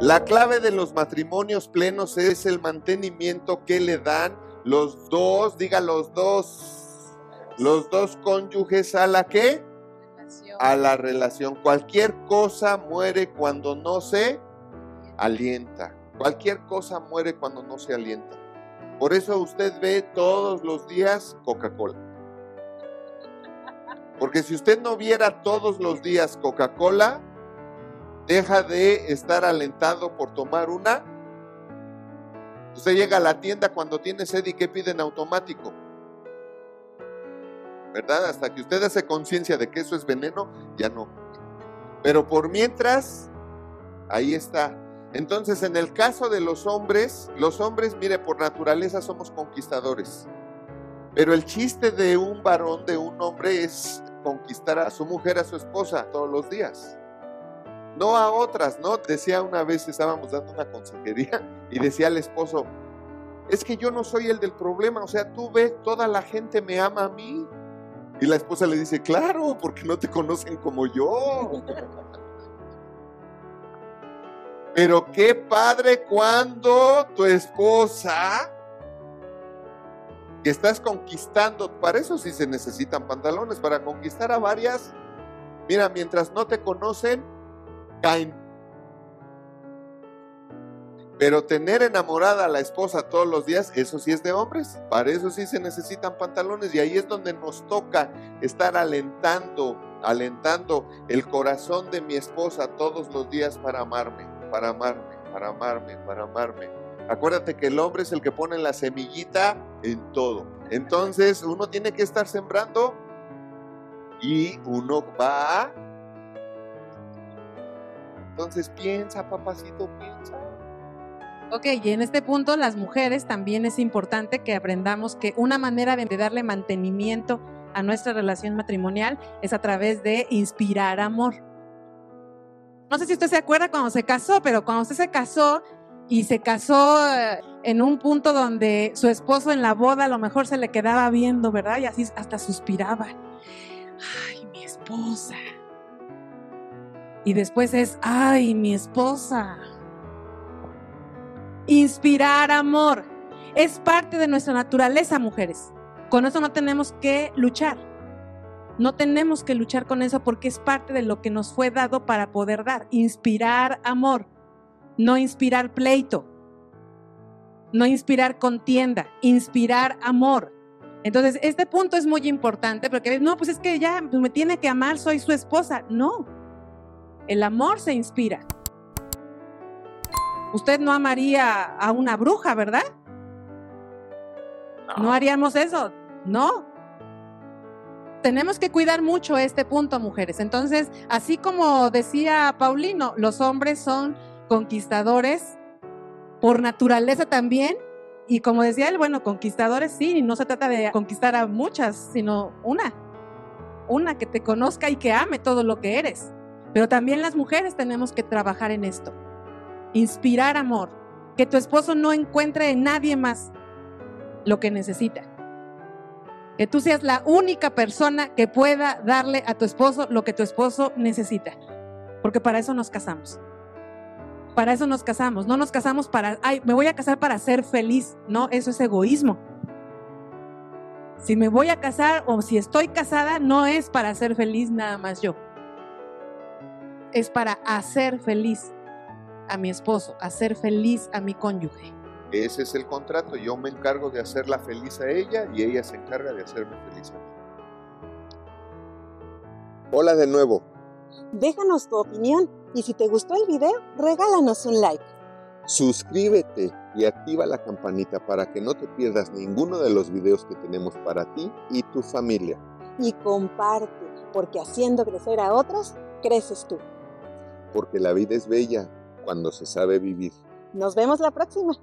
La clave de los matrimonios plenos es el mantenimiento que le dan los dos, diga los dos, los dos cónyuges a la que? A la relación. Cualquier cosa muere cuando no se alienta. Cualquier cosa muere cuando no se alienta. Por eso usted ve todos los días Coca-Cola. Porque si usted no viera todos los días Coca-Cola, deja de estar alentado por tomar una. Usted llega a la tienda cuando tiene sed y ¿qué piden automático? ¿Verdad? Hasta que usted hace conciencia de que eso es veneno, ya no. Pero por mientras, ahí está. Entonces, en el caso de los hombres, los hombres, mire, por naturaleza somos conquistadores. Pero el chiste de un varón, de un hombre, es conquistar a su mujer, a su esposa, todos los días no a otras, ¿no? Decía una vez, estábamos dando una consejería y decía al esposo, es que yo no soy el del problema, o sea, tú ves, toda la gente me ama a mí. Y la esposa le dice, claro, porque no te conocen como yo. Pero qué padre cuando tu esposa, que estás conquistando, para eso sí se necesitan pantalones, para conquistar a varias, mira, mientras no te conocen, caen. Pero tener enamorada a la esposa todos los días, eso sí es de hombres. Para eso sí se necesitan pantalones y ahí es donde nos toca estar alentando, alentando el corazón de mi esposa todos los días para amarme, para amarme, para amarme, para amarme. Acuérdate que el hombre es el que pone la semillita en todo. Entonces uno tiene que estar sembrando y uno va entonces piensa, papacito, piensa. Ok, y en este punto las mujeres también es importante que aprendamos que una manera de darle mantenimiento a nuestra relación matrimonial es a través de inspirar amor. No sé si usted se acuerda cuando se casó, pero cuando usted se casó y se casó eh, en un punto donde su esposo en la boda a lo mejor se le quedaba viendo, ¿verdad? Y así hasta suspiraba. Ay, mi esposa. Y después es, ay, mi esposa. Inspirar amor. Es parte de nuestra naturaleza, mujeres. Con eso no tenemos que luchar. No tenemos que luchar con eso porque es parte de lo que nos fue dado para poder dar. Inspirar amor. No inspirar pleito. No inspirar contienda. Inspirar amor. Entonces, este punto es muy importante porque no, pues es que ya me tiene que amar, soy su esposa. No, el amor se inspira. Usted no amaría a una bruja, ¿verdad? No, haríamos eso, no. Tenemos que cuidar mucho este punto, mujeres. Entonces, así como decía Paulino, los hombres son conquistadores por naturaleza también. Y como decía él, bueno, conquistadores sí, no se trata de conquistar a muchas, sino una. Una que te conozca y que ame todo lo que eres. Pero también las mujeres tenemos que trabajar en esto. Inspirar amor. Que tu esposo no encuentre en nadie más lo que necesita. Que tú seas la única persona que pueda darle a tu esposo lo que tu esposo necesita. Porque para eso nos casamos. Para eso nos casamos. No nos casamos para, ay, me voy a casar para ser feliz. No, eso es egoísmo. Si me voy a casar o si estoy casada, no es para ser feliz nada más yo es para hacer feliz a mi esposo, hacer feliz a mi cónyuge. Ese es el contrato. Yo me encargo de hacerla feliz a ella y ella se encarga de hacerme feliz a mí. Hola de nuevo. Déjanos tu opinión y si te gustó el video, regálanos un like. Suscríbete y activa la campanita para que no te pierdas ninguno de los videos que tenemos para ti y tu familia. Y comparte, porque haciendo crecer a otros, creces tú porque la vida es bella cuando se sabe vivir. Nos vemos la próxima.